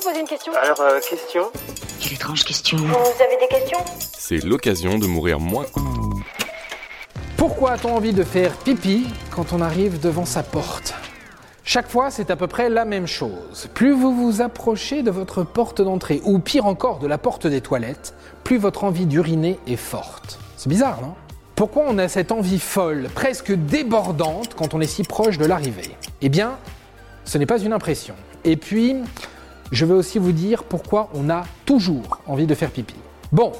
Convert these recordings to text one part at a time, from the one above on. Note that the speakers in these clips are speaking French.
vous poser une question Alors, euh, question Quelle étrange question. Vous avez des questions? C'est l'occasion de mourir moins. Pourquoi a-t-on envie de faire pipi quand on arrive devant sa porte? Chaque fois, c'est à peu près la même chose. Plus vous vous approchez de votre porte d'entrée, ou pire encore de la porte des toilettes, plus votre envie d'uriner est forte. C'est bizarre, non? Pourquoi on a cette envie folle, presque débordante, quand on est si proche de l'arrivée? Eh bien, ce n'est pas une impression. Et puis, je vais aussi vous dire pourquoi on a toujours envie de faire pipi. Bon,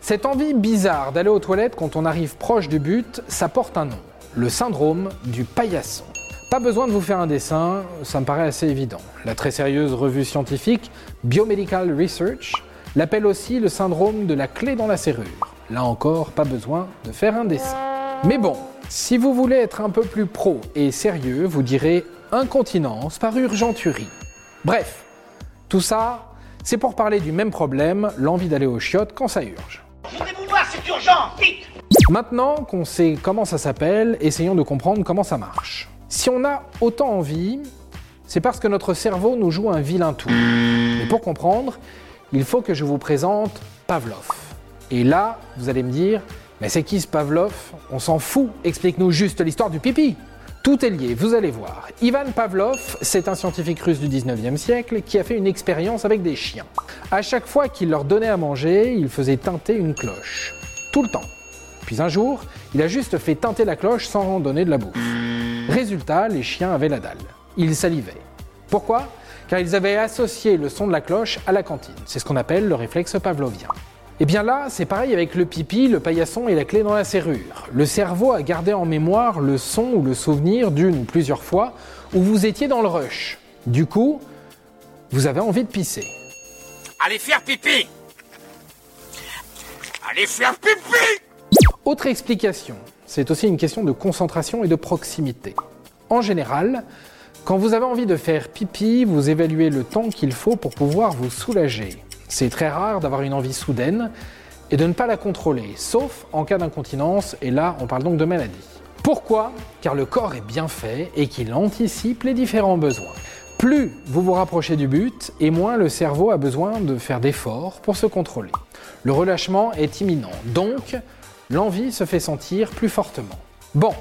cette envie bizarre d'aller aux toilettes quand on arrive proche du but, ça porte un nom, le syndrome du paillasson. Pas besoin de vous faire un dessin, ça me paraît assez évident. La très sérieuse revue scientifique Biomedical Research l'appelle aussi le syndrome de la clé dans la serrure. Là encore, pas besoin de faire un dessin. Mais bon, si vous voulez être un peu plus pro et sérieux, vous direz incontinence par urgenturie. Bref, tout ça, c'est pour parler du même problème, l'envie d'aller aux chiottes quand ça urge. Voudrez-vous voir, c'est urgent, vite Maintenant qu'on sait comment ça s'appelle, essayons de comprendre comment ça marche. Si on a autant envie, c'est parce que notre cerveau nous joue un vilain tour. Mais pour comprendre, il faut que je vous présente Pavlov. Et là, vous allez me dire, mais c'est qui ce Pavlov? On s'en fout, explique-nous juste l'histoire du pipi. Tout est lié, vous allez voir. Ivan Pavlov, c'est un scientifique russe du 19e siècle qui a fait une expérience avec des chiens. À chaque fois qu'il leur donnait à manger, il faisait teinter une cloche. Tout le temps. Puis un jour, il a juste fait teinter la cloche sans en donner de la bouffe. Résultat, les chiens avaient la dalle. Ils salivaient. Pourquoi? Car ils avaient associé le son de la cloche à la cantine. C'est ce qu'on appelle le réflexe pavlovien. Et bien là, c'est pareil avec le pipi, le paillasson et la clé dans la serrure. Le cerveau a gardé en mémoire le son ou le souvenir d'une ou plusieurs fois où vous étiez dans le rush. Du coup, vous avez envie de pisser. Allez faire pipi Allez faire pipi Autre explication, c'est aussi une question de concentration et de proximité. En général, quand vous avez envie de faire pipi, vous évaluez le temps qu'il faut pour pouvoir vous soulager. C'est très rare d'avoir une envie soudaine et de ne pas la contrôler, sauf en cas d'incontinence, et là on parle donc de maladie. Pourquoi? Car le corps est bien fait et qu'il anticipe les différents besoins. Plus vous vous rapprochez du but, et moins le cerveau a besoin de faire d'efforts pour se contrôler. Le relâchement est imminent, donc l'envie se fait sentir plus fortement. Bon,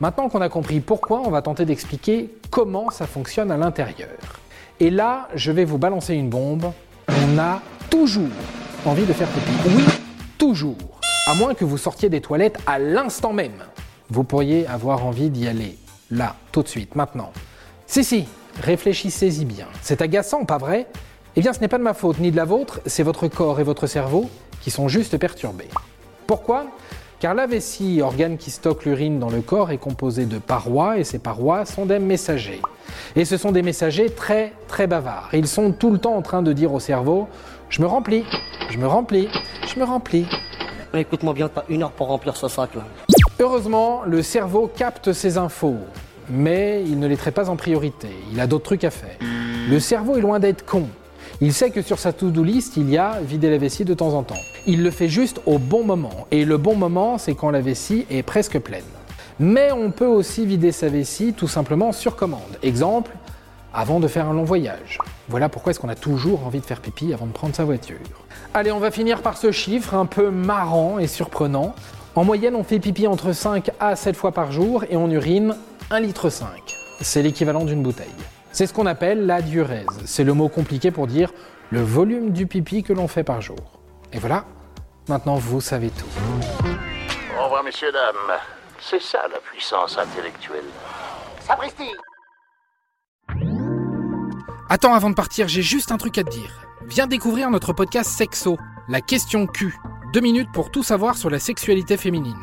maintenant qu'on a compris pourquoi, on va tenter d'expliquer comment ça fonctionne à l'intérieur. Et là, je vais vous balancer une bombe. On a toujours envie de faire pipi. Oui, toujours. À moins que vous sortiez des toilettes à l'instant même. Vous pourriez avoir envie d'y aller. Là, tout de suite, maintenant. Si, si, réfléchissez-y bien. C'est agaçant, pas vrai? Eh bien, ce n'est pas de ma faute ni de la vôtre, c'est votre corps et votre cerveau qui sont juste perturbés. Pourquoi? Car la vessie, organe qui stocke l'urine dans le corps, est composée de parois et ces parois sont des messagers. Et ce sont des messagers très très bavards. Ils sont tout le temps en train de dire au cerveau Je me remplis, je me remplis, je me remplis. Écoute-moi bien, t'as une heure pour remplir ce sac là. Heureusement, le cerveau capte ces infos, mais il ne les traite pas en priorité. Il a d'autres trucs à faire. Le cerveau est loin d'être con. Il sait que sur sa to-do list, il y a vider la vessie de temps en temps. Il le fait juste au bon moment. Et le bon moment, c'est quand la vessie est presque pleine. Mais on peut aussi vider sa vessie tout simplement sur commande. Exemple, avant de faire un long voyage. Voilà pourquoi est-ce qu'on a toujours envie de faire pipi avant de prendre sa voiture. Allez, on va finir par ce chiffre un peu marrant et surprenant. En moyenne, on fait pipi entre 5 à 7 fois par jour et on urine 1,5 litre. C'est l'équivalent d'une bouteille. C'est ce qu'on appelle la diurèse. C'est le mot compliqué pour dire le volume du pipi que l'on fait par jour. Et voilà, maintenant vous savez tout. Au revoir, messieurs, dames. C'est ça la puissance intellectuelle. Sapristi Attends, avant de partir, j'ai juste un truc à te dire. Viens découvrir notre podcast Sexo, la question Q. Deux minutes pour tout savoir sur la sexualité féminine.